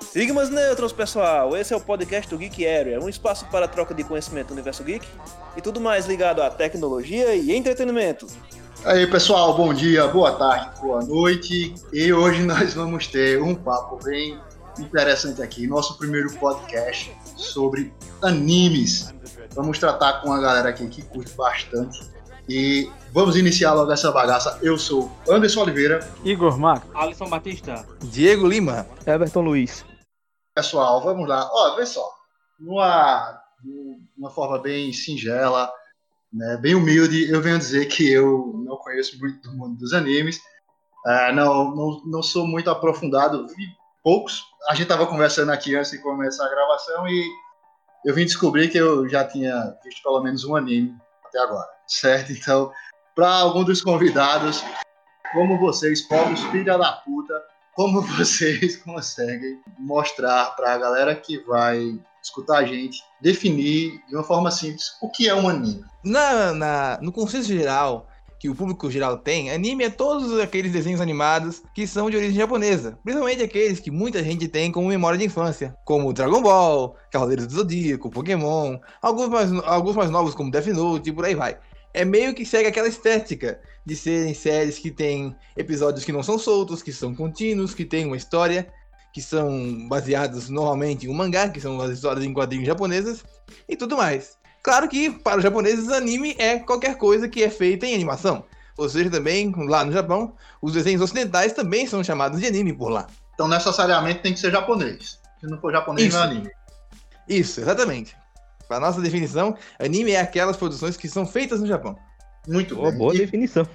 Sigmas neutros, pessoal! Esse é o podcast do Geek Area, um espaço para troca de conhecimento do universo geek e tudo mais ligado à tecnologia e entretenimento. Aí, pessoal, bom dia, boa tarde, boa noite. E hoje nós vamos ter um papo bem interessante aqui, nosso primeiro podcast sobre animes. Vamos tratar com a galera aqui que curte bastante e vamos iniciar logo essa bagaça. Eu sou Anderson Oliveira. Igor Marco. Alisson Batista. Diego Lima. Everton Luiz. Pessoal, vamos lá. Ó, vê só. Numa, uma forma bem singela, né, bem humilde, eu venho dizer que eu não conheço muito do mundo dos animes. Uh, não, não, não sou muito aprofundado, vi poucos. A gente estava conversando aqui antes de começar a gravação e eu vim descobrir que eu já tinha visto pelo menos um anime até agora, certo? Então, para algum dos convidados, como vocês, povos filha da puta, como vocês conseguem mostrar para a galera que vai escutar a gente definir de uma forma simples o que é um anime? Na, na, no conceito geral, que o público geral tem, anime é todos aqueles desenhos animados que são de origem japonesa. Principalmente aqueles que muita gente tem como memória de infância, como Dragon Ball, Cavaleiros do Zodíaco, Pokémon, alguns mais, alguns mais novos como Death Note e por aí vai. É meio que segue aquela estética de serem séries que têm episódios que não são soltos, que são contínuos, que têm uma história, que são baseados normalmente em um mangá, que são as histórias em quadrinhos japonesas, e tudo mais. Claro que para os japoneses anime é qualquer coisa que é feita em animação. Ou seja, também lá no Japão, os desenhos ocidentais também são chamados de anime por lá. Então necessariamente tem que ser japonês. Se não for japonês, Isso. não é anime. Isso, exatamente. Para nossa definição, anime é aquelas produções que são feitas no Japão. Muito Boa, definição.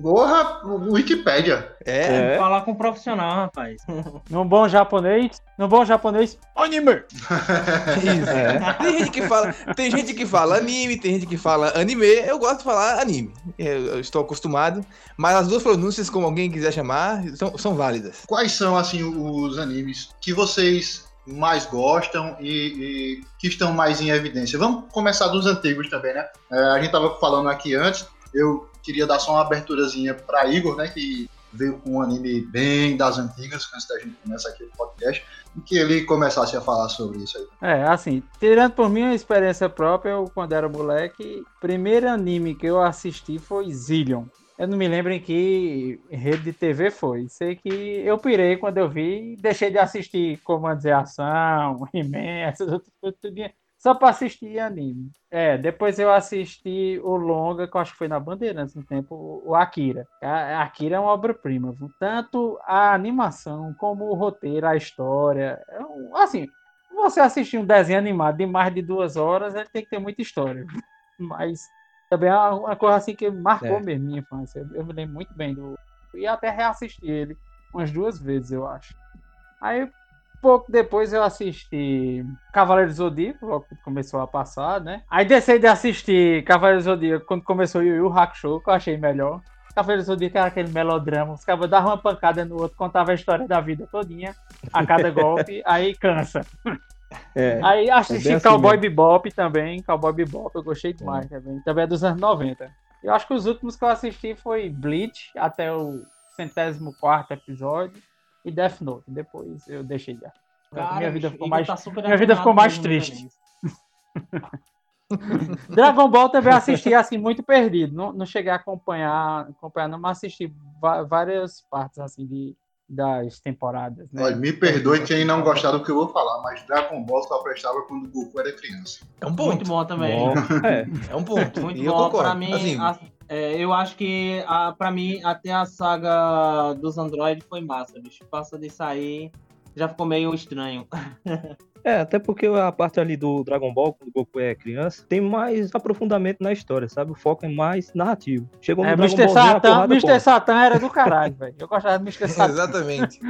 Porra, Wikipédia. É, É. Falar com um profissional, rapaz. Num bom japonês, num bom japonês, anime. isso. É. Tem gente que fala, tem gente que fala anime, tem gente que fala anime. Eu gosto de falar anime. Eu, eu estou acostumado, mas as duas pronúncias, como alguém quiser chamar, são, são válidas. Quais são assim os animes que vocês mais gostam e, e que estão mais em evidência? Vamos começar dos antigos também, né? É, a gente tava falando aqui antes, eu queria dar só uma aberturazinha para Igor, né? Que veio com um anime bem das antigas, antes da gente começar aqui o podcast, e que ele começasse a falar sobre isso aí. É, assim, tirando por mim uma experiência própria, eu quando era moleque, primeiro anime que eu assisti foi Zillion. Eu não me lembro em que rede de TV foi. Sei que eu pirei quando eu vi e deixei de assistir Comandos e Ação, He-Man, essas outras coisas, só pra assistir anime. É, depois eu assisti o longa, que eu acho que foi na Bandeirantes no tempo, o Akira. A Akira é uma obra-prima, tanto a animação como o roteiro, a história. É Assim, você assistir um desenho animado de mais de duas horas, ele tem que ter muita história. Mas também é uma coisa assim que marcou É. mesmo minha infância. Eu- me lembro muito bem do. E até reassisti ele umas duas vezes, eu acho. Aí, pouco depois, eu assisti Cavaleiro do Zodíaco, logo que começou a passar, né? Aí deixei de assistir Cavaleiro do Zodíaco quando começou o Yu Yu Hakusho, que eu achei melhor. Cavaleiro do Zodíaco era aquele melodrama, os caras davam uma pancada no outro, contava a história da vida todinha, a cada golpe, aí cansa. É. Aí assisti bem assim Cowboy mesmo. Bebop também, Cowboy Bebop eu gostei demais também, também é dos anos 90. Eu acho que os últimos que eu assisti foi Bleach, até o centésimo quarto episódio, e Death Note, depois eu deixei de assistir. minha vida ficou mais, tá minha vida ficou mais triste. Dragon Ball também assisti assim muito perdido, não, não cheguei a acompanhar, acompanhar não, mas assisti várias partes assim de, das temporadas, né? Olha, me perdoe quem não gostar do que eu vou falar, mas Dragon Ball só prestava quando o Goku era criança. É um ponto. Muito bom também. Bom, é. É um ponto. Muito e eu bom. concordo. Pra mim, Assim, a- é, eu acho que a, pra mim até a saga dos Android foi massa, bicho. Passa de sair, já ficou meio estranho. É, até porque a parte ali do Dragon Ball, quando o Goku é criança, tem mais aprofundamento na história, sabe? O foco é mais narrativo. Chegou no É, Dragon Mr. A Satan, porrada Mr. come. Satan era do caralho, velho. Eu gostava do Mr. Satan. Exatamente.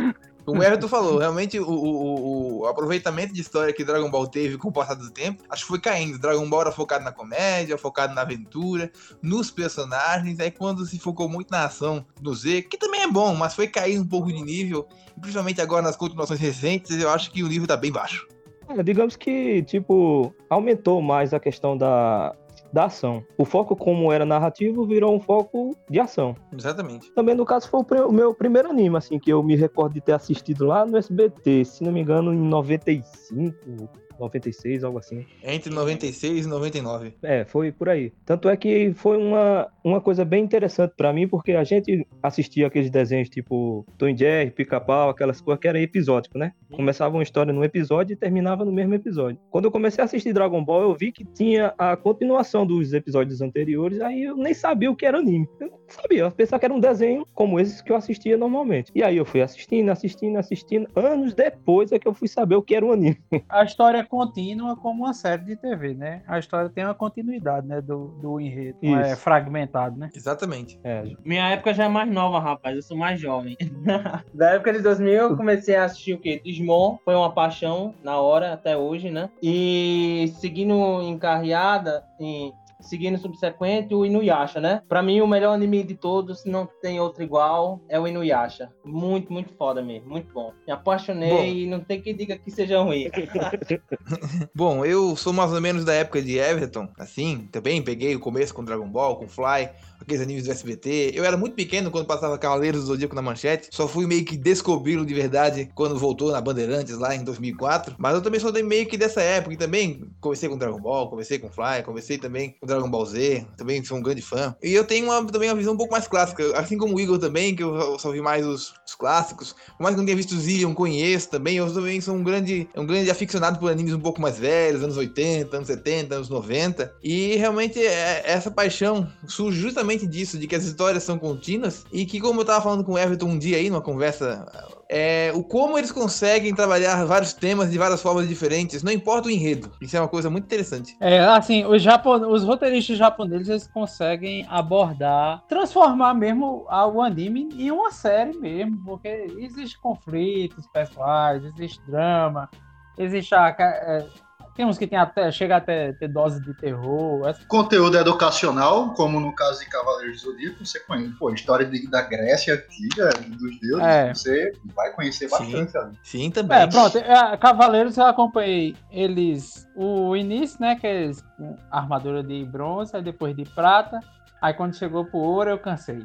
Como o Everton falou, realmente o, o- o aproveitamento de história que Dragon Ball teve com o passar do tempo, acho que foi caindo. Dragon Ball era focado na comédia, focado na aventura, nos personagens. Aí quando se focou muito na ação do Z, que também é bom, mas foi caindo um pouco de nível. E principalmente agora nas continuações recentes, eu acho que o nível tá bem baixo. É, digamos que, tipo, aumentou mais a questão da, da ação. O foco, como era narrativo, virou um foco de ação. Exatamente. Também, no caso, foi o, meu primeiro anime, assim, que eu me recordo de ter assistido lá no SBT, se não me engano, em 95, 96, algo assim. Entre 96 e 99. É, foi por aí. Tanto é que foi uma, uma coisa bem interessante pra mim, porque a gente assistia aqueles desenhos tipo Tom Jerry, Pica-Pau, aquelas coisas que era episódico, né? Começava uma história num episódio e terminava no mesmo episódio. Quando eu comecei a assistir Dragon Ball, eu vi que tinha a continuação dos episódios anteriores, aí eu nem sabia o que era anime. Eu não sabia, eu pensava que era um desenho como esses que eu assistia normalmente. E aí eu fui assistindo, assistindo, assistindo. Anos depois é que eu fui saber o que era um anime. A história é contínua como uma série de TV, né? A história tem uma continuidade, né? Do, do enredo. É Isso. fragmentado, né? Exatamente. É, Minha época já é mais nova, rapaz. Eu sou mais jovem. da época de 2000, eu comecei a assistir o quê? Digimon. Foi uma paixão na hora, até hoje, né? E seguindo em carreada, em... Seguindo subsequente, o Inuyasha, né? Pra mim, o melhor anime de todos, se não tem outro igual, é o Inuyasha. Muito, muito foda mesmo. Muito bom. Me apaixonei Bom. e não tem quem diga que seja ruim. Bom, eu sou mais ou menos da época de Everton, assim, também peguei o começo com Dragon Ball, com Fly, aqueles animes do SBT. Eu era muito pequeno quando passava Cavaleiros do Zodíaco na manchete, só fui meio que descobri-lo de verdade quando voltou na Bandeirantes lá em 2004. Mas eu também sou meio que dessa época e também comecei com Dragon Ball, comecei com Fly, comecei também com Dragon Ball Z, também sou um grande fã. E eu tenho uma, também uma visão um pouco mais clássica, assim como o Igor também, que eu só vi mais os, os clássicos. Por mais que eu não tenha visto Zillion, conheço também, eu também sou um grande, um grande aficionado por animes um pouco mais velhos, anos 80, anos 70, anos 90. E realmente é- essa paixão surge justamente disso, de que as histórias são contínuas e que, como eu tava falando com o Everton um dia aí, numa conversa, é, o como eles conseguem trabalhar vários temas de várias formas diferentes, não importa o enredo. Isso é uma coisa muito interessante. É, assim, os, japon... os roteiristas japoneses eles conseguem abordar, transformar mesmo o anime em uma série mesmo, porque existe conflitos pessoais, existe drama, existe a, é, tem uns que tem até, chega até ter dose de terror. essa- Conteúdo educacional, como no caso de Cavaleiros do Zodíaco, você conhece, pô, história de- da Grécia antiga, dos deuses, É. você vai conhecer Sim. bastante ali. Sim, também. É, pronto, é, Cavaleiros eu acompanhei eles, o início, né, que é eles com armadura de bronze, aí depois de prata, aí quando chegou pro ouro eu cansei.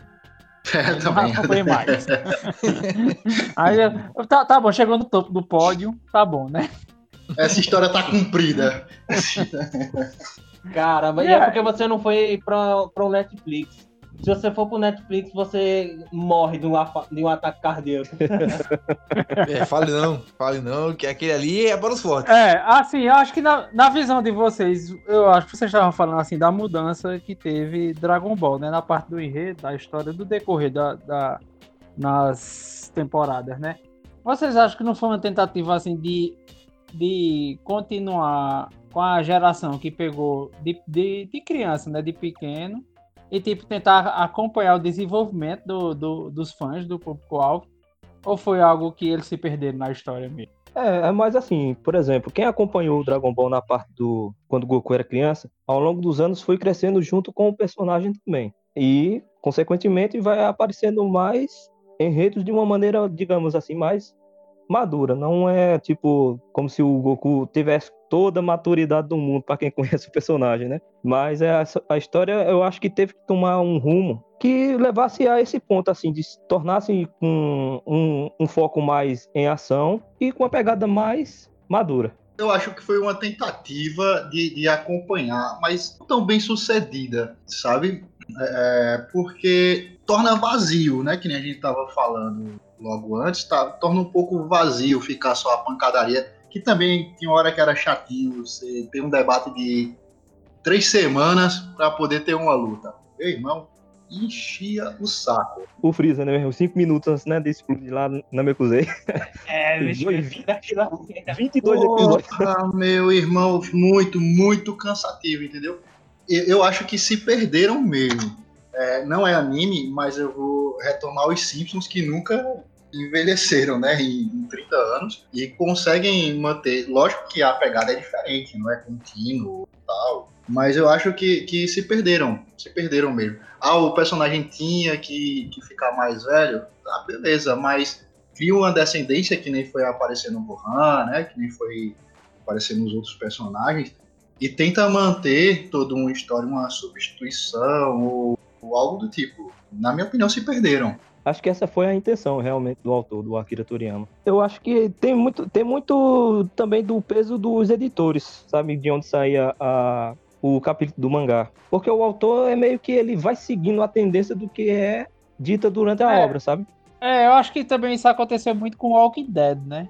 É, Não também. acompanhei mais. Aí eu, tá, tá bom, chegou no topo do pódio, tá bom, né? Essa história tá cumprida. Caramba, e É. é porque você não foi pra, pro Netflix. Se você for pro Netflix, você morre de um, de um ataque cardíaco. É, fale não, fale não, que aquele ali é para os fortes. É, assim, eu acho que na, na visão de vocês, eu acho que vocês estavam falando assim da mudança que teve Dragon Ball, né? Na parte do enredo, da história, do decorrer da, da- nas temporadas, né? Vocês acham que não foi uma tentativa assim de, de continuar com a geração que pegou de, de, de criança, né? De pequeno, e tipo tentar acompanhar o desenvolvimento do, do- dos fãs, do público-alvo? Ou foi algo que eles se perderam na história mesmo? É, é mais assim, por exemplo, quem acompanhou o Dragon Ball na parte do quando Goku era criança, ao longo dos anos foi crescendo junto com o personagem também. E, consequentemente, vai aparecendo mais enredos de uma maneira, digamos assim, mais madura. Não é tipo como se o Goku tivesse toda a maturidade do mundo para quem conhece o personagem, né? Mas é, a história eu acho que teve que tomar um rumo que levasse a esse ponto, assim, de se tornasse com um, um foco mais em ação e com uma pegada mais madura. Eu acho que foi uma tentativa de, de acompanhar, mas não tão bem sucedida, sabe? É, porque torna vazio, né? Que nem a gente tava falando logo antes, tá, torna um pouco vazio ficar só a pancadaria, que também tinha hora que era chatinho, você ter um debate de três semanas para poder ter uma luta. Meu irmão, enchia o saco. O Freeza, né? Os cinco minutos antes né, de explodir lá na Mekuzei. É, bicho, Dois- daquela- 22 episódios. Porra, meu irmão, muito, muito cansativo, entendeu? Eu, eu acho que se perderam mesmo. É, não é anime, mas eu vou retomar os Simpsons que nunca envelheceram, né, em, em 30 anos e conseguem manter. Lógico que a pegada é diferente, não é contínuo tal, mas eu acho que, que se perderam, se perderam mesmo. Ah, o personagem tinha que, que ficar mais velho, tá, beleza, mas cria uma descendência que nem foi aparecer no Gohan, né? Que nem foi aparecer nos outros personagens. e tenta manter toda uma história, uma substituição ou, ou algo do tipo. Na minha opinião, se perderam. Acho que essa foi a intenção realmente do autor, do Akira Toriyama. Eu acho que tem muito, tem muito também do peso dos editores, sabe, de onde saía a, o capítulo do mangá. Porque o autor é meio que ele vai seguindo a tendência do que é dita durante a É. obra, sabe? É, eu acho que também isso aconteceu muito com Walking Dead, né?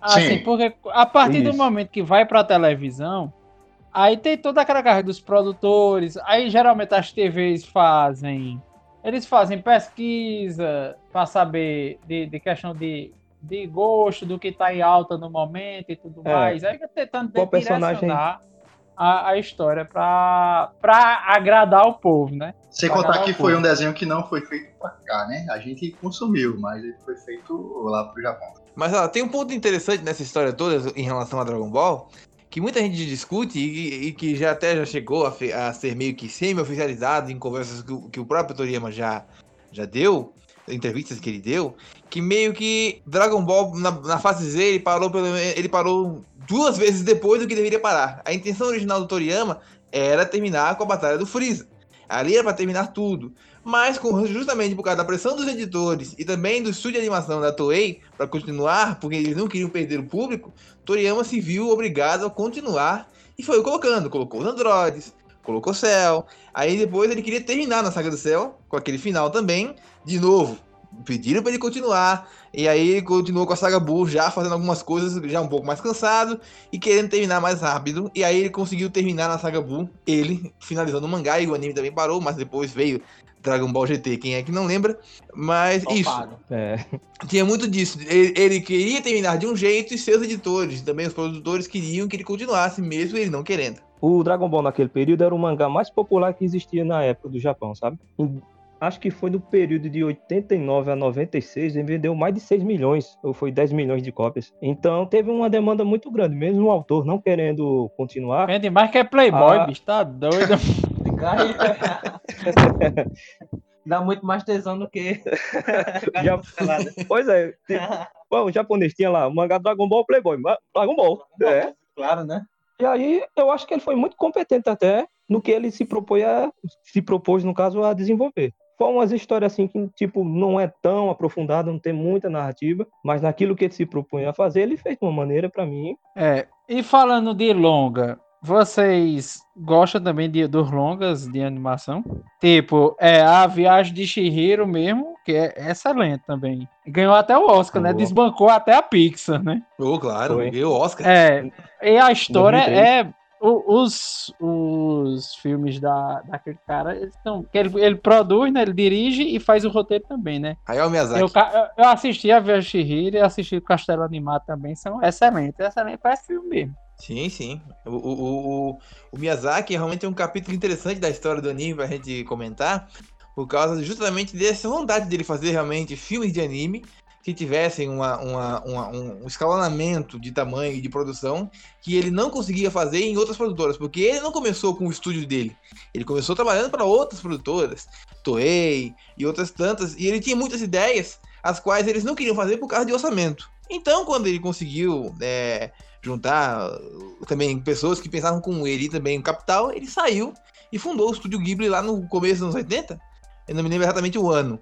Assim, Sim. porque a partir do Isso. momento que vai pra televisão, aí tem toda aquela carga dos produtores, aí geralmente as TVs fazem. Eles fazem pesquisa pra saber de, de questão de, de gosto, do que tá em alta no momento e tudo É. mais. Aí fica tentando Qual personagem- direcionar a, a história pra, pra agradar o povo, né? Sem Vai contar que foi um desenho que não foi feito pra cá, né? A gente consumiu, mas ele foi feito lá pro Japão. Mas ó, tem um ponto interessante nessa história toda em relação a Dragon Ball, que muita gente discute e, e que já até já chegou a, a ser meio que semi-oficializado em conversas que, que o próprio Toriyama já, já deu, entrevistas que ele deu, que meio que Dragon Ball na, na fase Z ele parou, pelo, ele parou duas vezes depois do que deveria parar. A intenção original do Toriyama era terminar com a Batalha do Freeza. Ali era pra terminar tudo. Mas com- justamente por causa da pressão dos editores e também do estúdio de animação da Toei para continuar, porque eles não queriam perder o público, Toriyama se viu obrigado a continuar e foi colocando, colocou os androides, colocou Cell, aí depois ele queria terminar na saga do Cell com aquele final também, de novo. Pediram para ele continuar, e aí ele continuou com a saga Buu, já fazendo algumas coisas, já um pouco mais cansado, e querendo terminar mais rápido. E aí ele conseguiu terminar na saga Buu, ele finalizando o mangá, e o anime também parou, mas depois veio Dragon Ball GT, quem é que não lembra? Mas isso. É. tinha muito disso. Ele, ele queria terminar de um jeito e seus editores, também os produtores, queriam que ele continuasse, mesmo ele não querendo. O Dragon Ball naquele período era o mangá mais popular que existia na época do Japão, sabe? Acho que foi no período de 89 a 96, ele vendeu mais de 6 milhões, ou foi 10 milhões de cópias. Então teve uma demanda muito grande, mesmo o autor não querendo continuar. Vende mais que é Playboy, Ah. bicho, tá doido. Dá muito mais tesão do que. Já- Pois é, tem- bom, o japonês tinha lá o mangá Dragon Ball Playboy, Dragon Ball. É. Claro, né? E aí eu acho que ele foi muito competente até no que ele se propôs a, se propôs no caso a desenvolver. Foi umas histórias assim que tipo não é tão aprofundada, não tem muita narrativa, mas naquilo que ele se propunha a fazer, ele fez de uma maneira pra mim. É, e falando de longa, vocês gostam também de, dos longas de animação? Tipo, é a Viagem de Chihiro mesmo, que é excelente também. Ganhou até o Oscar, né? Boa. Desbancou até a Pixar, né? Oh, claro, ganhou o Oscar. É, e a história 2003. é. O- os, os filmes da, daquele cara, eles que Ele, ele produz, né? Ele dirige e faz o roteiro também, né? Hayao Miyazaki. Eu, eu assisti a Viagem de Chihiro e assisti o Castelo Animado também, são excelentes, excelentes, parece filme mesmo. Sim, sim. O, o, o, o- o Miyazaki realmente é um capítulo interessante da história do anime pra gente comentar, por causa justamente dessa vontade dele fazer realmente filmes de anime que tivessem uma, uma- uma- um escalonamento de tamanho e de produção que ele não conseguia fazer em outras produtoras, porque ele não começou com o estúdio dele, ele começou trabalhando para outras produtoras, Toei e outras tantas, e ele tinha muitas ideias, as quais eles não queriam fazer por causa de orçamento. Então, quando ele conseguiu é, juntar uh, também pessoas que pensavam como ele e também o capital, ele saiu e fundou o Estúdio Ghibli lá no começo dos anos 80. Eu não me lembro exatamente o ano.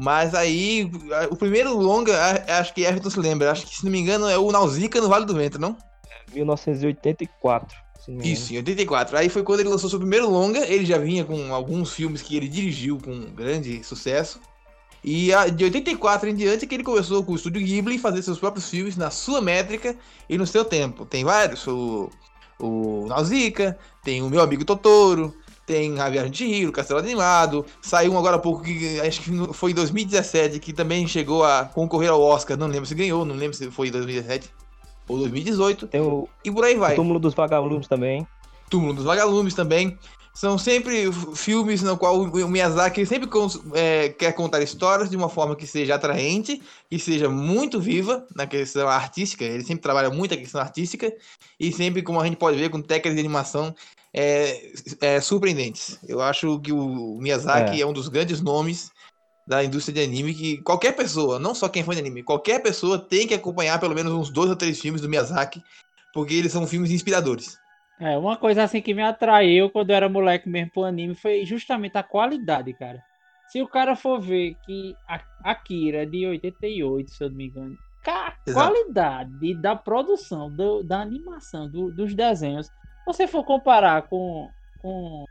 Mas aí, o primeiro longa, a- acho que Everton se lembra, acho que se não me engano é o Nausicaa no Vale do Vento, não? 1984. se não me engano. Isso, em 84. Aí foi quando ele lançou seu primeiro longa, ele já vinha com alguns filmes que ele dirigiu com grande sucesso. E de 84 em diante é que ele começou com o Estúdio Ghibli fazer seus próprios filmes na sua métrica e no seu tempo. Tem vários, o, o Nausicaa, tem o Meu Amigo Totoro, tem A Viagem de Chihiro, Castelo Animado, saiu um agora há pouco, que acho que foi em 2017, que também chegou a concorrer ao Oscar, não lembro se ganhou, não lembro se foi em 2017 ou 2018, Tem o, e por aí vai. o Túmulo dos Vagalumes também. Túmulo dos Vagalumes também. São sempre filmes no qual o Miyazaki sempre é, quer contar histórias de uma forma que seja atraente, que seja muito viva na questão artística. Ele sempre trabalha muito a questão artística e sempre, como a gente pode ver, com técnicas de animação é, é, surpreendentes. Eu acho que o Miyazaki é. É. um dos grandes nomes da indústria de anime que qualquer pessoa, não só quem foi de anime, qualquer pessoa tem que acompanhar pelo menos uns dois ou três filmes do Miyazaki, porque eles são filmes inspiradores. É, uma coisa assim que me atraiu quando eu era moleque mesmo pro anime foi justamente a qualidade, cara. Se o cara for ver que a Akira é de 88, se eu não me engano, a Exato. qualidade da produção, do- da animação, do- dos desenhos, se você for comparar com, com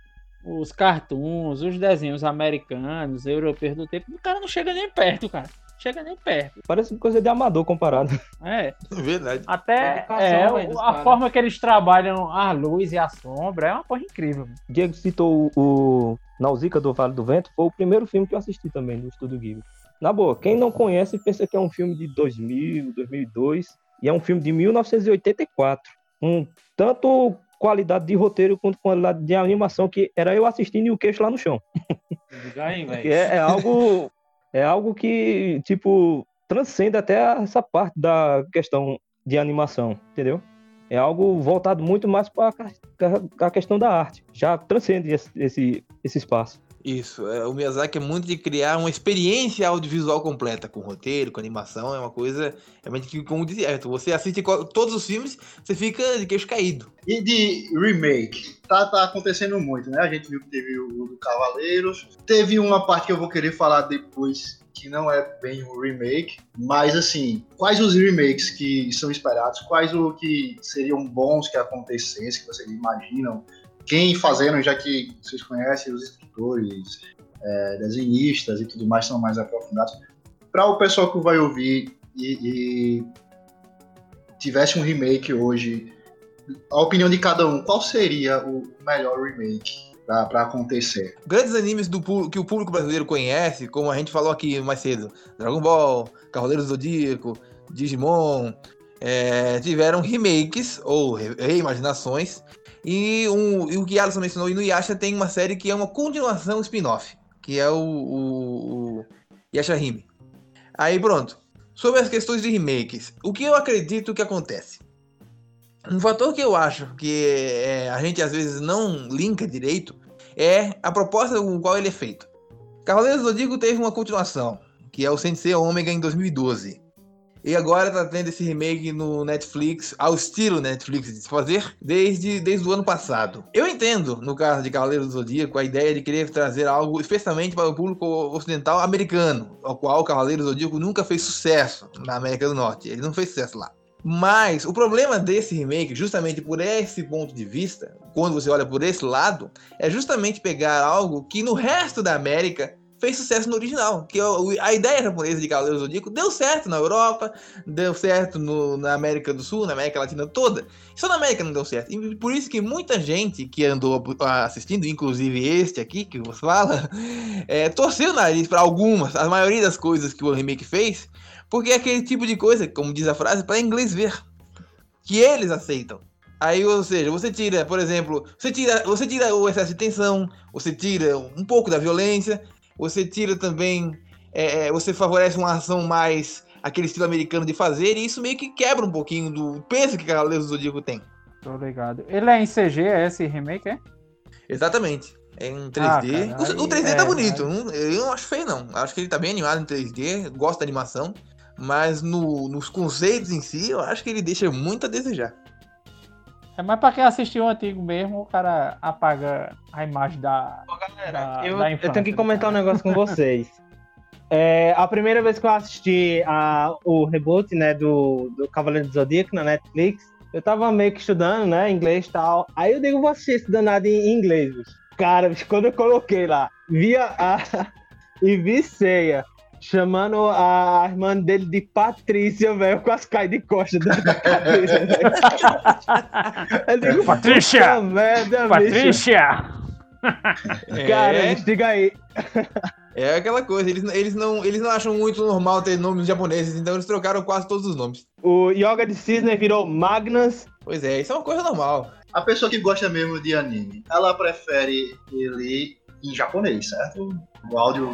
os cartoons, os desenhos americanos, europeus do tempo, o cara não chega nem perto, cara. Chega nem perto. Parece coisa de amador comparado. É. Verdade. Até é, dos a caras. forma que eles trabalham a luz e a sombra é uma coisa incrível. mano. Diego citou o, o Nausicaa do Vale do Vento, foi o primeiro filme que eu assisti também do Estúdio Ghibli. Na boa, quem não conhece pensa que é um filme de 2000, 2002, e é um filme de 1984. Um tanto qualidade de roteiro quanto qualidade de animação que era eu assistindo e o queixo lá no chão. Diga aí, é, é algo é algo que tipo transcende até essa parte da questão de animação, entendeu? É algo voltado muito mais para a questão da arte. Já transcende esse, esse, esse espaço. Isso, é, o Miyazaki é muito de criar uma experiência audiovisual completa, com roteiro, com animação, é uma coisa, realmente que, como disse Everton, você assiste todos os filmes, você fica de queixo caído. E de remake? Tá, tá acontecendo muito, né? A gente viu que teve o do Cavaleiros. Teve uma parte que eu vou querer falar depois, que não é bem um remake. Mas, assim, quais os remakes que são esperados? Quais o que seriam bons que acontecessem, que vocês imaginam? Quem fazendo, já que vocês conhecem os escritores, é, desenhistas e tudo mais, são mais aprofundados. Para o pessoal que vai ouvir e, e tivesse um remake hoje a opinião de cada um, qual seria o melhor remake pra acontecer? Grandes animes do, que o público brasileiro conhece, como a gente falou aqui mais cedo, Dragon Ball, Cavaleiros do Zodíaco, Digimon, é, tiveram remakes ou re- reimaginações. E, um, e o que Alisson mencionou, Inuyasha tem uma série que é uma continuação spin-off, que é o, o, o Yashahime. Aí pronto. Sobre as questões de remakes, o que eu acredito que acontece? Um fator que eu acho que é, a gente às vezes não linka direito é a proposta com qual ele é feito. Cavaleiros do Zodíaco teve uma continuação, que é o Sensei Omega em 2012. E agora tá tendo esse remake no Netflix, ao estilo Netflix de se fazer, desde, desde o ano passado. Eu entendo, no caso de Cavaleiros do Zodíaco, a ideia de querer trazer algo especialmente para o público ocidental americano, ao qual Cavaleiros do Zodíaco nunca fez sucesso na América do Norte. Ele não fez sucesso lá. Mas o problema desse remake, justamente por esse ponto de vista, quando você olha por esse lado, é justamente pegar algo que no resto da América fez sucesso no original. Que a ideia japonesa de Cavaleiros do Zodíaco deu certo na Europa, deu certo no- na América do Sul, na América Latina toda. Só na América não deu certo. E por isso que muita gente que andou assistindo, inclusive este aqui que você fala, é, torceu o nariz para algumas, a maioria das coisas que o remake fez, porque é aquele tipo de coisa, como diz a frase, para inglês ver. Que eles aceitam. Aí, ou seja, você tira, por exemplo, você tira, você tira o excesso de tensão, você tira um pouco da violência, você tira também, é, é, você favorece uma ação mais aquele estilo americano de fazer, e isso meio que quebra um pouquinho do peso que Cavaleiros do Zodíaco tem. Tô ligado. Ele é em CG, é esse remake, é? Exatamente. É em 3D. Ah, cara, o, o aí 3D é, tá bonito. aí- Eu não acho feio, não. Acho que ele tá bem animado em 3D. Gosto da animação. Mas no- nos conceitos em si, eu acho que ele deixa muito a desejar. É mais pra quem assistiu o antigo mesmo, o cara apaga a imagem da. da- eu, da eu infância tenho que comentar um cara. negócio com vocês. É, a primeira vez que eu assisti a, o reboot né, do, do Cavaleiro do Zodíaco na Netflix, eu tava meio que estudando, né, inglês e tal. Aí eu digo, vou assistir esse danado em inglês. Cara, quando eu coloquei lá, via a. e vi ceia. Chamando a irmã dele de Patrícia, velho. Eu quase caí de costas da. Eu digo, Patrícia! merda, bicho. Patrícia! Cara, é, diga aí. é aquela coisa. Eles, eles, não, eles não acham muito normal ter nomes japoneses, então eles trocaram quase todos os nomes. O Yoga de Cisne virou Magnus. Pois é, isso é uma coisa normal. A pessoa que gosta mesmo de anime, ela prefere ele em japonês, certo? O áudio,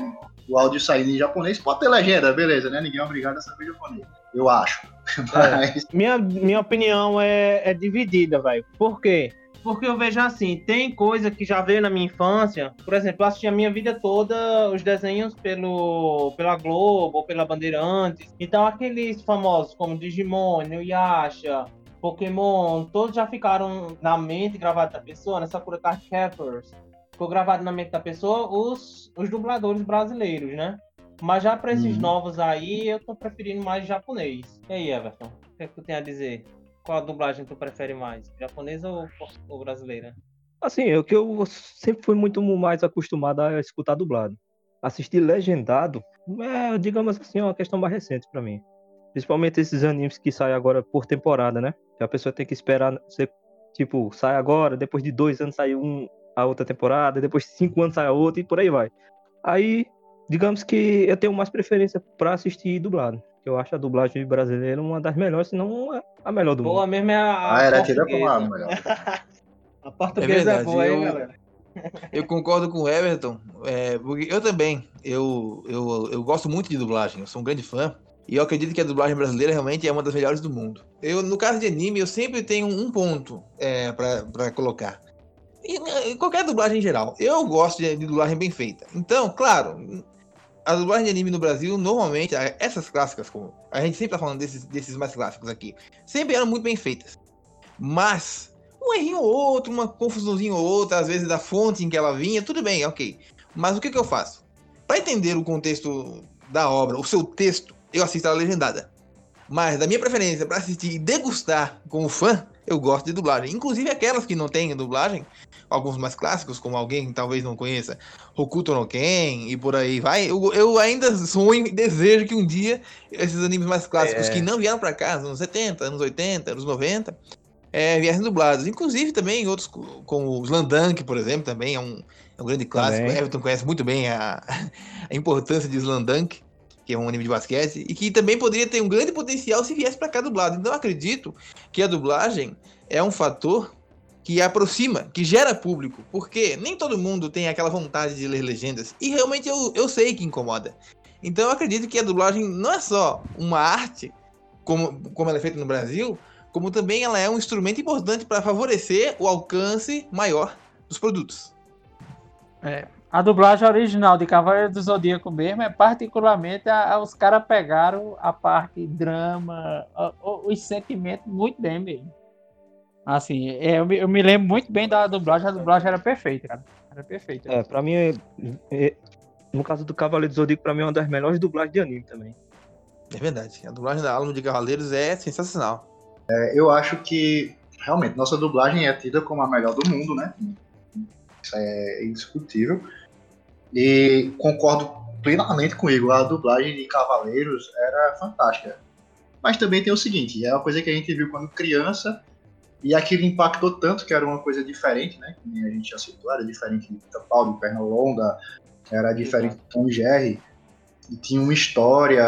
o áudio saindo em japonês pode ter legenda, beleza, né? Ninguém é obrigado a saber japonês. Eu acho. Mas Minha, minha opinião é, é dividida, velho. Por quê? Porque eu vejo assim, tem coisa que já veio na minha infância. Por exemplo, eu assisti a minha vida toda os desenhos pelo, pela Globo ou pela Bandeirantes. Então, aqueles famosos como Digimon, Inuyasha, Pokémon, todos já ficaram na mente gravados da pessoa, né? Sakura Card Captors. Ficou gravado na mente da pessoa os, os dubladores brasileiros, né? Mas já para esses Uhum. novos aí, eu tô preferindo mais japonês. E aí, Everton? O que é que tu tem a dizer? Qual a dublagem tu prefere mais? Japonesa ou, ou brasileira? Assim, é o que eu sempre fui muito mais acostumado a escutar dublado. Assistir legendado é, digamos assim, uma questão mais recente pra mim. Principalmente esses animes que saem agora por temporada, né? Que a pessoa tem que esperar, você, tipo, sai agora, depois de dois anos sai um, a outra temporada, depois de cinco anos sai a outra e por aí vai. Aí, digamos que eu tenho mais preferência pra assistir dublado. Eu acho a dublagem brasileira uma das melhores, se não a melhor do Boa mundo. mesmo é a, a Ah, era tida como a portuguesa. melhor. A portuguesa é, verdade, boa, hein, eu- galera? Eu concordo com o Everton, é, porque eu também, eu, eu, eu gosto muito de dublagem, eu sou um grande fã, e eu acredito que a dublagem brasileira realmente é uma das melhores do mundo. Eu, no caso de anime, eu sempre tenho um ponto é, pra colocar. E, qualquer dublagem em geral, eu gosto de, de dublagem bem feita. Então, claro, a dublagem de anime no Brasil, normalmente, a- essas clássicas, como a gente sempre tá falando desses, desses mais clássicos aqui, sempre eram muito bem feitas. Mas um errinho ou outro, uma confusãozinha ou outra, às vezes da fonte em que ela vinha, tudo bem, ok. Mas o que, que eu faço? Para entender o contexto da obra, o seu texto, eu assisto ela legendada. Mas da minha preferência para assistir e degustar como fã, eu gosto de dublagem. Inclusive aquelas que não têm dublagem, alguns mais clássicos, como alguém que talvez não conheça, Hokuto no Ken e por aí vai. Eu, eu ainda sonho e desejo que um dia esses animes mais clássicos É. que não vieram para cá, nos anos 70, anos 80, anos 90, é, viessem dublados. Inclusive também outros, co- como o Slandunk, por exemplo, também é um, é um grande clássico. Também. Everton conhece muito bem a, a importância de Slandunk, que é um anime de basquete, e que também poderia ter um grande potencial se viesse para cá dublado. Então acredito que a dublagem é um fator que aproxima, que gera público, porque nem todo mundo tem aquela vontade de ler legendas, e realmente eu, eu sei que incomoda. Então eu acredito que a dublagem não é só uma arte, como, como ela é feita no Brasil, como também ela é um instrumento importante para favorecer o alcance maior dos produtos. É, a dublagem original de Cavaleiro do Zodíaco mesmo é particularmente a, a- os caras pegaram a parte drama, a- os sentimentos muito bem mesmo. Assim, é, eu, me, eu me lembro muito bem da dublagem, a dublagem era perfeita, cara. Era perfeita. É, pra mim, é- é- no caso do Cavaleiro do Zodíaco, pra mim é uma das melhores dublagens de anime também. É verdade. A dublagem da Alma de Cavaleiros é sensacional. É, eu acho que realmente nossa dublagem é tida como a melhor do mundo, né? Isso é indiscutível. E concordo plenamente com o Igor, a dublagem de Cavaleiros era fantástica. Mas também tem o seguinte, é uma coisa que a gente viu quando criança e aquilo impactou tanto que era uma coisa diferente, né? Que a gente já citou, era diferente de Pica-Pau, de Pernalonga, era diferente de Tom Jerry. E tinha uma história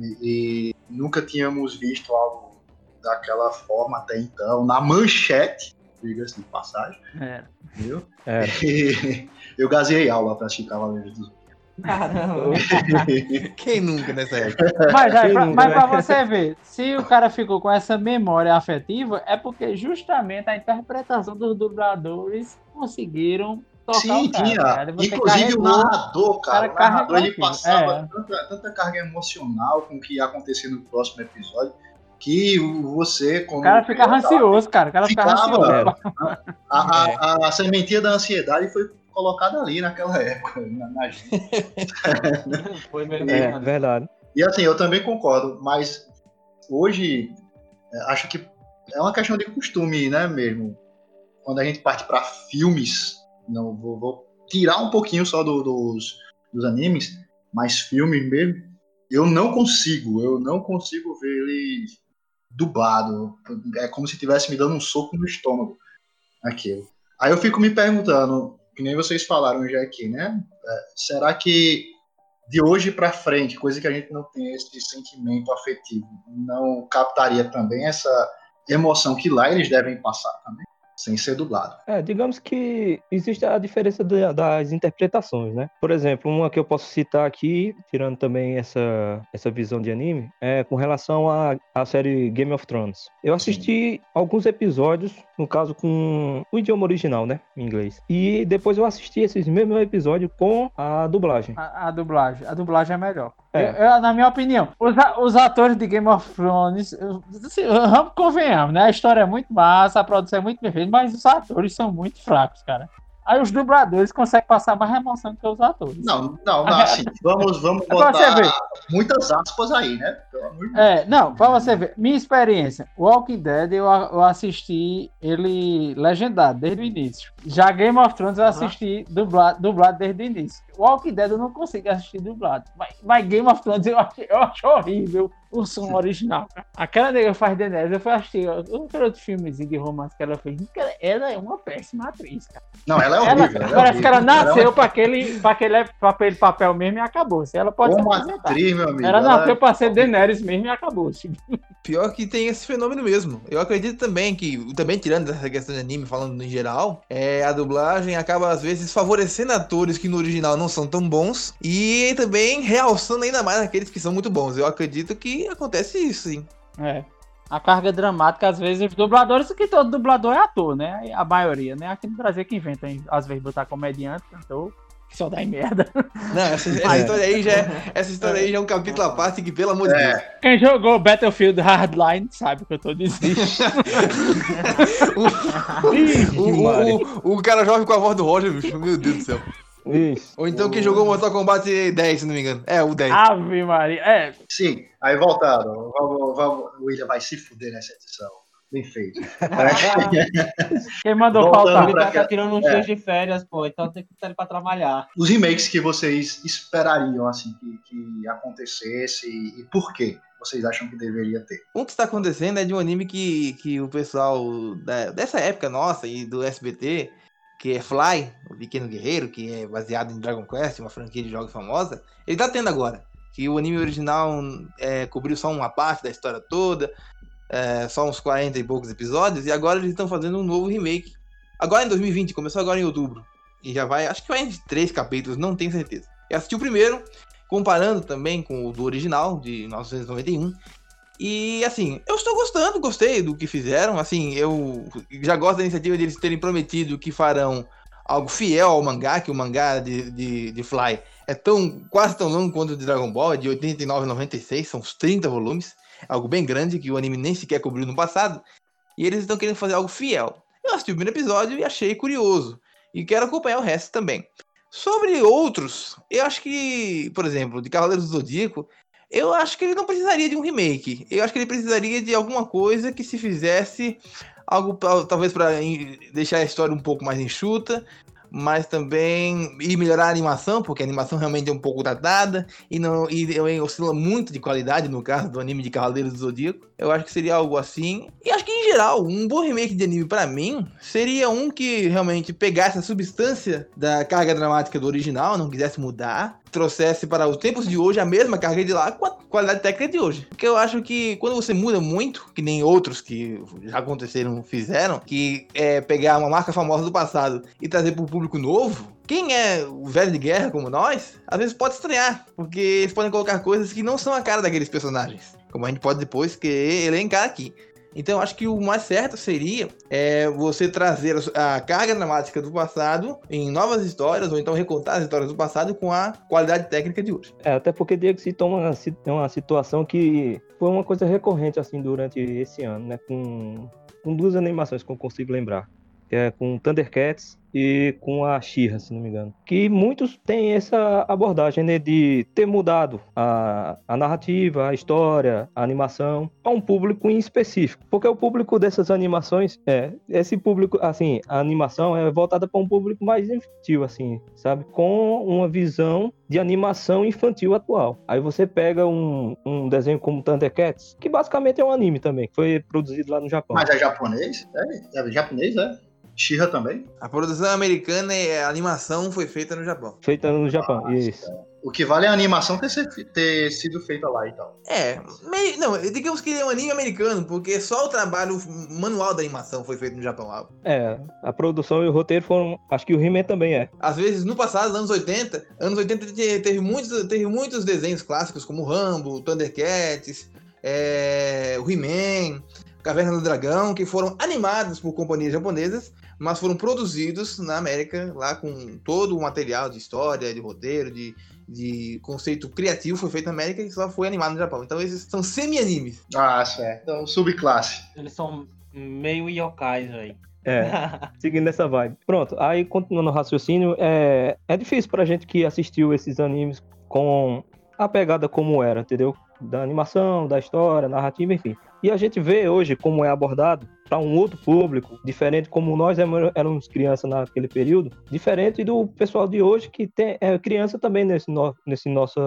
e, e nunca tínhamos visto algo daquela forma até então, na manchete, diga-se de passagem, É. viu? É. E eu gazei aula para assistir Cavaleiros do Caramba. Quem nunca nessa época? Mas, aí, Quem pra, nunca, mas né? pra você ver, se o cara ficou com essa memória afetiva, é porque justamente a interpretação dos dubladores conseguiram tocar Sim, o cara. tinha. cara. Inclusive o narrador, cara, cara o narrador ele passava é. tanta, tanta carga emocional com o que ia acontecer no próximo episódio que você, como O cara ficava ansioso, cara. O cara ficava Ficava, ansioso. a, a, a sementinha da ansiedade foi colocada ali naquela época, na, na gente. Foi mesmo. É, mano. verdade. E assim, eu também concordo, mas hoje é, acho que é uma questão de costume, né, mesmo. Quando a gente parte para filmes, não vou, vou tirar um pouquinho só do- dos, dos animes, mas filmes mesmo, eu não consigo, eu não consigo ver ele dublado. É como se estivesse me dando um soco no estômago, aquilo. Aí eu fico me perguntando, que nem vocês falaram já aqui, né? É, será que de hoje para frente, coisa que a gente não tem esse sentimento afetivo, não captaria também essa emoção que lá eles devem passar também, sem ser dublado. É, digamos que existe a diferença da- das interpretações, né? Por exemplo, uma que eu posso citar aqui, tirando também essa, essa visão de anime, é com relação à, à série Game of Thrones. Eu assisti alguns episódios, no caso com o idioma original, né? Em inglês. E depois eu assisti esses mesmos episódios com a dublagem. A, a dublagem. A dublagem é melhor. Eu- eu- na minha opinião, os, os atores de Game of Thrones, assim, vamos convenhamos, né? A história é muito massa, a produção é muito perfeita, mas os atores são muito fracos, cara. Aí os dubladores conseguem passar mais emoção que os atores. Não, não, não, assim, vamos, vamos É botar ver. muitas aspas aí, né? É, não, pra você ver, minha experiência, Walking Dead eu, eu assisti ele legendado desde o início. Já Game of Thrones eu assisti dublado, dublado desde o início. Walking Dead eu não consigo assistir dublado. Mas, mas Game of Thrones eu acho, eu acho horrível o som original. Aquela nega faz Daenerys, eu fui assistir aquele outro filmezinho de romance que ela fez. Ela é uma péssima atriz, cara. Não, ela é Ela, horrível. ela é parece que ela horrível. nasceu Ela pra aquele, pra aquele papel, papel mesmo e acabou. Se ela é pode se uma aposentar. atriz, meu amigo. Ela ela- nasceu pra ser Daenerys mesmo e acabou. tipo. Pior que tem esse fenômeno mesmo. Eu acredito também que, também tirando essa questão de anime, falando em geral, é, a dublagem acaba às vezes favorecendo atores que no original não são tão bons e também realçando ainda mais aqueles que são muito bons. Eu acredito que acontece isso, sim. É. A carga dramática, às vezes, os dubladores, que todo dublador é ator, né? A maioria, né? Aqui no Brasil que inventa, hein? às vezes, botar comediante, cantor, que só dá em merda. Não, essa, essa história aí já é, essa história aí já é um capítulo à parte que, pelo amor de Deus. É, Quem jogou Battlefield Hardline sabe o que eu tô dizendo. O, o, o, o cara jovem com a voz do Roger, bicho. Meu Deus do céu. Isso. Ou então quem jogou Mortal Kombat 10, se não me engano. É, o 10. Ave Maria. É, sim, aí voltaram. Vamos, vamos, o William vai se fuder nessa edição. Bem feito. quem mandou Voltando faltar? Ele tá, cá. tirando uns É. dias de férias, pô, então tem que ele pra trabalhar. Os remakes que vocês esperariam assim que, que acontecesse e, por que vocês acham que deveria ter? O que está acontecendo é de um anime que, que o pessoal da- dessa época nossa e do SBT, que é Fly, o Pequeno Guerreiro, que é baseado em Dragon Quest, uma franquia de jogos famosa, ele tá tendo agora. Que o anime original é, cobriu só uma parte da história toda, é, só uns 40 e poucos episódios, e agora eles estão fazendo um novo remake. Agora em 2020, começou agora em outubro. E já vai, acho que vai entre três capítulos, não tenho certeza. Eu assisti o primeiro, comparando também com o do original, de 1991. E assim, eu estou gostando, gostei do que fizeram. Assim, eu já gosto da iniciativa de eles terem prometido que farão algo fiel ao mangá, que o mangá de, de, de Fly é tão quase tão longo quanto o de Dragon Ball, é de 89 a 96, são uns 30 volumes, algo bem grande que o anime nem sequer cobriu no passado. E eles estão querendo fazer algo fiel. Eu assisti o primeiro episódio e achei curioso. E quero acompanhar o resto também. Sobre outros, eu acho que, por exemplo, de Cavaleiros do Zodíaco, eu acho que ele não precisaria de um remake. Eu acho que ele precisaria de alguma coisa que se fizesse algo tal- talvez para deixar a história um pouco mais enxuta, mas também e melhorar a animação, porque a animação realmente é um pouco datada e não e também oscila muito de qualidade no caso do anime de Cavaleiros do Zodíaco. Eu acho que seria algo assim. E acho que em geral, um bom remake de anime pra mim seria um que realmente pegasse a substância da carga dramática do original, não quisesse mudar, trouxesse para os tempos de hoje a mesma carga de lá com a qualidade técnica de hoje. Porque eu acho que quando você muda muito, que nem outros que já aconteceram, fizeram, que é pegar uma marca famosa do passado e trazer para o público novo, quem é o velho de guerra como nós, às vezes pode estranhar, porque eles podem colocar coisas que não são a cara daqueles personagens, como a gente pode depois que elencar aqui. Então acho que o mais certo seria é, você trazer a, carga dramática do passado em novas histórias, ou então recontar as histórias do passado com a qualidade técnica de hoje. É, até porque Diego citou uma, si- uma situação que foi uma coisa recorrente assim durante esse ano, né? Com, com duas animações que eu consigo lembrar. É com Thundercats e com a She-Ra, se não me engano. Que muitos têm essa abordagem né, de ter mudado a, a narrativa, a história, a animação a um público em específico. Porque o público dessas animações, é, esse público, assim, a animação é voltada para um público mais infantil, assim, sabe? Com uma visão de animação infantil atual. Aí você pega um, um desenho como Thundercats, que basicamente é um anime também, que foi produzido lá no Japão. Mas é japonês? É, é japonês, é? Shira também? A produção americana e a animação foi feita no Japão. Feita no Japão, Nossa, isso. O que vale é a animação ter, ser- ter sido feita lá e tal. É, meio, não, digamos que ele é um anime americano, porque só o trabalho manual da animação foi feito no Japão. É, a produção e o roteiro foram. Acho que o He-Man também é. Às vezes, no passado, anos 80, anos 80 te- teve muitos, teve muitos desenhos clássicos, como Rambo, Thundercats, é, o He-Man, Caverna do Dragão, que foram animados por companhias japonesas, mas foram produzidos na América, lá com todo o material de história, de roteiro, de, de conceito criativo foi feito na América e só foi animado no Japão. Então esses são semi-animes. Ah, certo. Então, subclasse. Eles são meio yokais, velho. É, seguindo essa vibe. Pronto, aí continuando o raciocínio, é, é difícil pra gente que assistiu esses animes com a pegada como era, entendeu? Da animação, da história, narrativa, enfim. E a gente vê hoje como é abordado para um outro público, diferente como nós éramos crianças naquele período, diferente do pessoal de hoje que tem, é criança também nesse, no, nesse, nosso,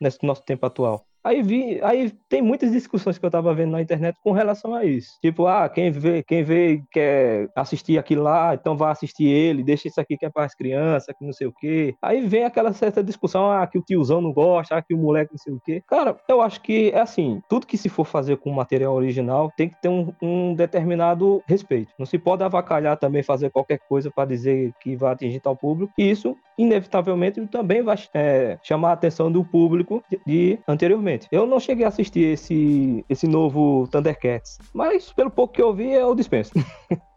nesse nosso tempo atual. Aí vi, aí tem muitas discussões que eu tava vendo na internet com relação a isso. Tipo, ah, quem vê, quem vê quer assistir aquilo lá, então vai assistir ele, deixa isso aqui que é para as crianças, que não sei o quê. Aí vem aquela certa discussão, ah, que o tiozão não gosta, ah, que o moleque não sei o quê. Cara, eu acho que é assim, tudo que se for fazer com material original tem que ter um, um determinado respeito. Não se pode avacalhar também fazer qualquer coisa para dizer que vai atingir tal público. E isso, inevitavelmente, também vai é, chamar a atenção do público de, de anteriormente. Eu não cheguei a assistir esse, esse novo Thundercats, mas pelo pouco que eu vi, eu dispenso.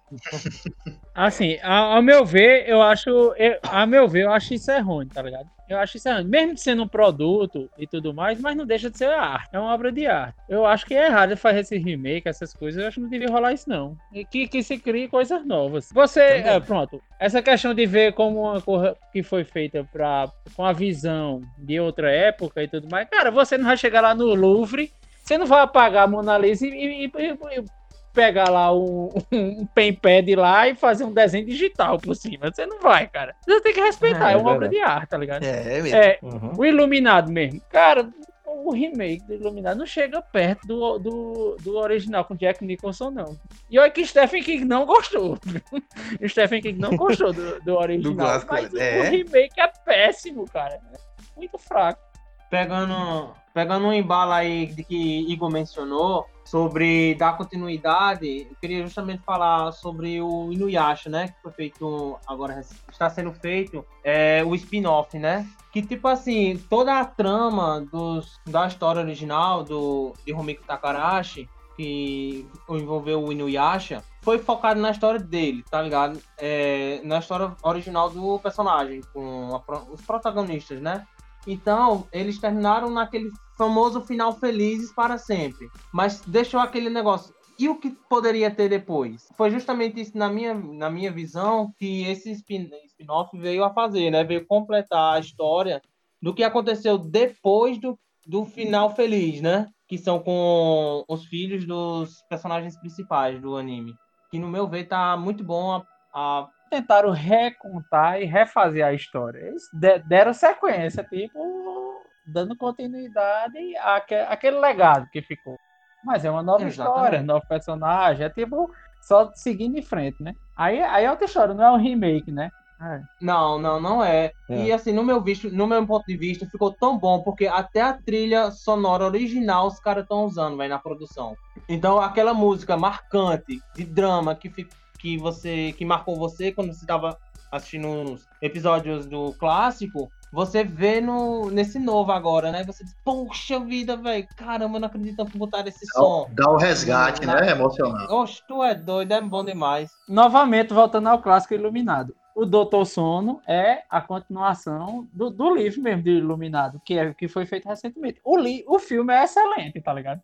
Assim, ao, meu ver, eu acho. Eu, a meu ver, eu acho isso é ruim, tá ligado? Eu acho isso ruim. Mesmo sendo um produto e tudo mais, mas não deixa de ser arte. É uma obra de arte. Eu acho que é errado fazer esse remake, essas coisas. Eu acho que não devia rolar isso, não. E que, que se crie coisas novas. Você. É, pronto. Essa questão de ver como uma coisa que foi feita pra, com a visão de outra época e tudo mais. Cara, você não vai chegar lá no Louvre. Você não vai apagar a Mona Lisa e, e, e pegar lá um, um pen pad lá e fazer um desenho digital por cima. Você não vai, cara. Você tem que respeitar, é, é uma é obra de arte, tá ligado? É, é mesmo. É, uhum. O Iluminado mesmo. Cara, o remake do Iluminado não chega perto do, do, do original com Jack Nicholson, não. E olha que Stephen King não gostou. o Stephen King não gostou do, do original. Do clássico, mas é. o remake é péssimo, cara. Muito fraco. Pegando, pegando um embalo aí de que Igor mencionou, sobre dar continuidade, eu queria justamente falar sobre o Inuyasha, né? Que foi feito agora, está sendo feito é, o spin-off, né? Que tipo assim, toda a trama dos, da história original do de Rumiko Takarashi, que envolveu o Inuyasha, foi focado na história dele, tá ligado? É, na história original do personagem, com a, os protagonistas, né? Então, eles terminaram naquele famoso final felizes para sempre. Mas deixou aquele negócio. E o que poderia ter depois? Foi justamente isso, na minha, na minha visão, que esse spin-off veio a fazer, né? Veio completar a história do que aconteceu depois do, do final feliz, né? Que são com os filhos dos personagens principais do anime. Que, no meu ver, tá muito bom a, a tentaram recontar e refazer a história. Eles deram sequência, tipo, dando continuidade àquele legado que ficou. Mas é uma nova Exatamente. história, novo personagem, é tipo só seguindo em frente, né? Aí, aí é outra história, não é um remake, né? É. Não, não, não é. é. E assim, no meu visto, no meu ponto de vista, ficou tão bom porque até a trilha sonora original os caras estão usando, vai na produção. Então, aquela música marcante de drama que que você que marcou você quando você estava assistindo os episódios do clássico, você vê no, nesse novo agora, né? Você diz, poxa vida, velho, caramba, não acredito que botaram esse dá, som. Dá o resgate, né? Emocionante. Oxe, tu é doido, é bom demais. Novamente, voltando ao clássico Iluminado. O Doutor Sono é a continuação do, do livro mesmo de Iluminado, que, é, que foi feito recentemente. O, li, o filme é excelente, tá ligado?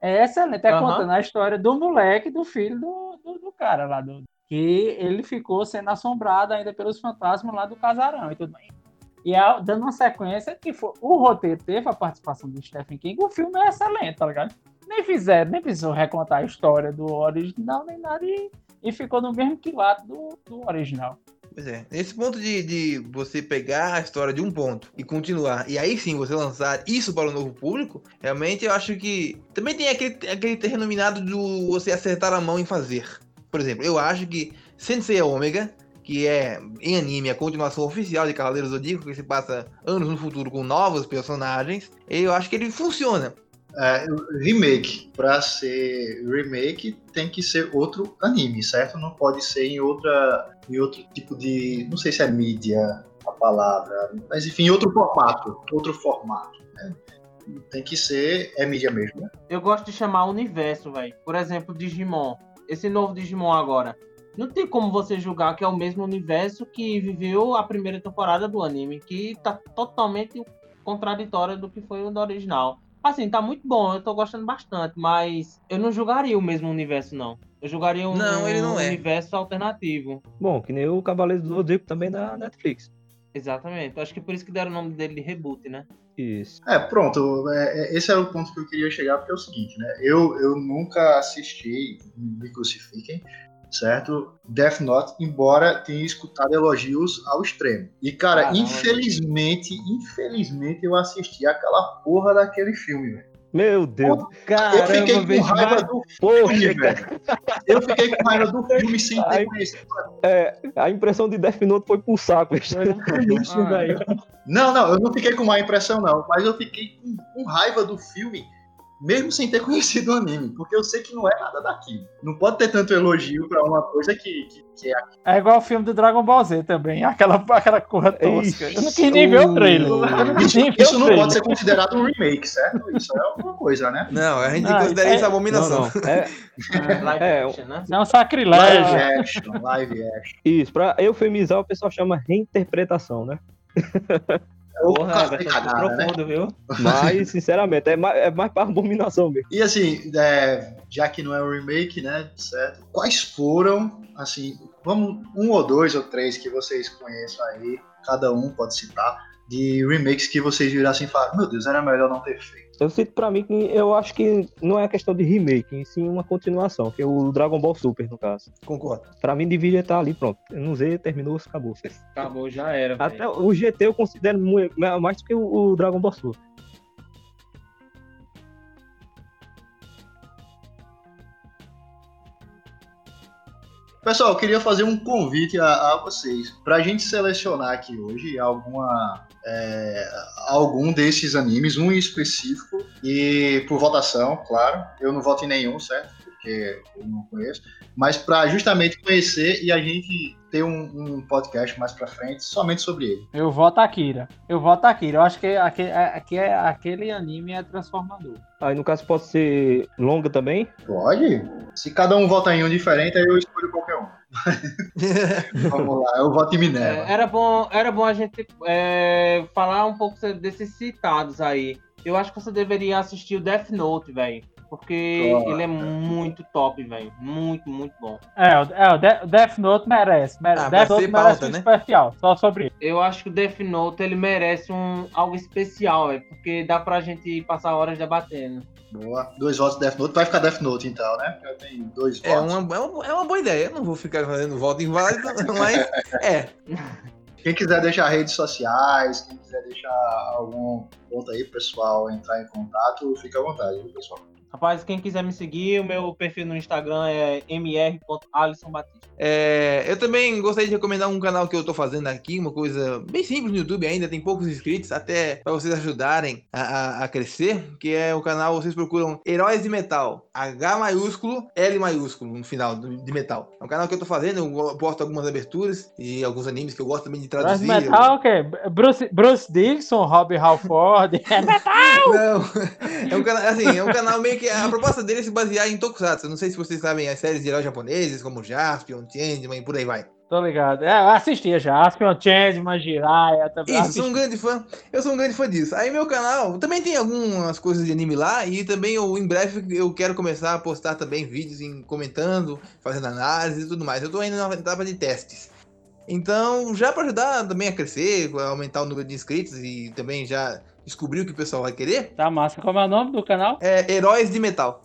É excelente. É uhum. contando a história do moleque, do filho do, do, do cara lá, do, que ele ficou sendo assombrado ainda pelos fantasmas lá do casarão e tudo mais. E a, dando uma sequência que foi, o roteiro teve a participação do Stephen King, o filme é excelente, tá ligado? Nem fizeram, nem precisou recontar a história do original, nem nada, e, e ficou no mesmo quilate do, do original. Pois é, nesse ponto de, de você pegar a história de um ponto e continuar, e aí sim você lançar isso para o novo público, realmente eu acho que também tem aquele, aquele terreno minado do você acertar a mão em fazer. Por exemplo, eu acho que Sensei Omega que é em anime a continuação oficial de Cavaleiros Zodíaco, que se passa anos no futuro com novos personagens, eu acho que ele funciona. É, remake, para ser remake, tem que ser outro anime, certo? Não pode ser em outra, em outro tipo de, não sei se é mídia a palavra, mas enfim, outro formato, outro formato. Né? Tem que ser é mídia mesmo. Né? Eu gosto de chamar universo, velho. Por exemplo, Digimon. Esse novo Digimon agora não tem como você julgar que é o mesmo universo que viveu a primeira temporada do anime, que tá totalmente contraditória do que foi o original. Assim, tá muito bom, eu tô gostando bastante, mas eu não jogaria o mesmo universo, não. Eu jogaria um, Não, ele não um é. universo alternativo. Bom, que nem o Cavaleiro do Zodíaco também da Netflix. Exatamente. Acho que por isso que deram o nome dele de reboot, né? Isso. É, pronto. é, é, esse era o ponto que eu queria chegar, porque é o seguinte, né? Eu, eu nunca assisti, me crucifiquem, certo? Death Note, embora tenha escutado elogios ao extremo. E, cara, Caramba. infelizmente, infelizmente eu assisti aquela porra daquele filme, velho. Meu Deus. Eu fiquei com raiva mais- do filme, velho. Eu fiquei com raiva do filme sem ter conhecido. é, a impressão de Death Note foi pro saco. bicho. Ah. Não, não, eu não fiquei com má impressão, não. Mas eu fiquei com, com raiva do filme, mesmo sem ter conhecido o anime. Porque eu sei que não é nada daquilo. Não pode ter tanto elogio pra uma coisa que, que, que é É igual o filme do Dragon Ball Z também, aquela, aquela corra tosca. Eu não quis nem ver o trailer. Isso, isso não pode ser considerado um remake, certo? Isso é uma coisa, né? Não, a gente Não, considera é- isso abominação. Não, não. É, Live É, action, né? É um Live sacrilégio. action, live action. isso, pra eufemizar, o pessoal chama reinterpretação, né? Ou Porra, vai ser cagada, né? profundo, viu? Mas, sinceramente, é mais, é mais pra abominação mesmo. E assim, é, já que não é um remake, né? Certo? Quais foram, assim, vamos, um ou dois ou três que vocês conheçam aí, cada um pode citar, de remakes que vocês viram assim e falaram, meu Deus, era melhor não ter feito. Eu cito pra mim que eu acho que não é questão de remake, e sim uma continuação, que é o Dragon Ball Super, no caso. Concordo. Pra mim deveria estar ali, pronto. No Z terminou, acabou. Acabou, já era. Até o GT eu considero mu- mais do que o, o Dragon Ball Super. Pessoal, eu queria fazer um convite a, a vocês para a gente selecionar aqui hoje alguma, é, algum desses animes, um em específico, e por votação, claro. Eu não voto em nenhum, certo? Porque eu não conheço. Mas para justamente conhecer e a gente ter um, um podcast mais para frente somente sobre ele. Eu voto Akira. Eu voto Akira. Eu acho que aquele, aqui é, aquele anime é transformador. Aí no caso pode ser longa também. Pode? Se cada um vota em um diferente, aí eu escolho. Vamos lá, eu voto em Minerva. É, era, bom, era bom a gente é, falar um pouco desses citados aí. Eu acho que você deveria assistir o Death Note, velho. Porque ele é muito top, velho. Muito, muito bom. É, o, é, o De- o Death Note merece. mere- Ah, Death Note merece pauta, um né? especial, só sobre ele. Eu acho que o Death Note ele merece um, algo especial, velho. Porque dá pra gente passar horas debatendo. Boa. Dois votos Death Note. Vai ficar Death Note então, né? Já tem dois É votos. uma, é, uma, é uma boa ideia. Eu não vou ficar fazendo voto inválido, mas é. Quem quiser deixar redes sociais, quem quiser deixar algum ponto aí, pessoal, entrar em contato, fica à vontade, viu, pessoal? Rapaz, quem quiser me seguir, o meu perfil no Instagram é mr.alisonbatista. É, eu também gostaria de recomendar um canal que eu tô fazendo aqui, uma coisa bem simples no YouTube ainda, tem poucos inscritos, até para vocês ajudarem a, a- a crescer, que é o canal, vocês procuram Heróis de Metal, H maiúsculo, L maiúsculo no final de metal. É um canal que eu tô fazendo, eu posto algumas aberturas e alguns animes que eu gosto também de traduzir. metal, o quê? Bruce, Bruce Dixon, Rob Halford. É metal! Não, é um canal, assim, é um canal meio que a proposta dele é se basear em tokusatsu. Não sei se vocês sabem as séries de heróis japoneses, como Jaspion, Changeman e por aí vai. Tô ligado. É, eu assistia já. Aspion Changeman, Jiraiya também. Isso, assisti. sou um grande fã. Eu sou um grande fã disso. Aí meu canal também tem algumas coisas de anime lá e também eu, em breve eu quero começar a postar também vídeos em comentando, fazendo análise e tudo mais. Eu tô ainda na etapa de testes. Então, já para ajudar também a crescer, a aumentar o número de inscritos e também já descobrir o que o pessoal vai querer, Tá massa. Como é o nome do canal? é Heróis de Metal.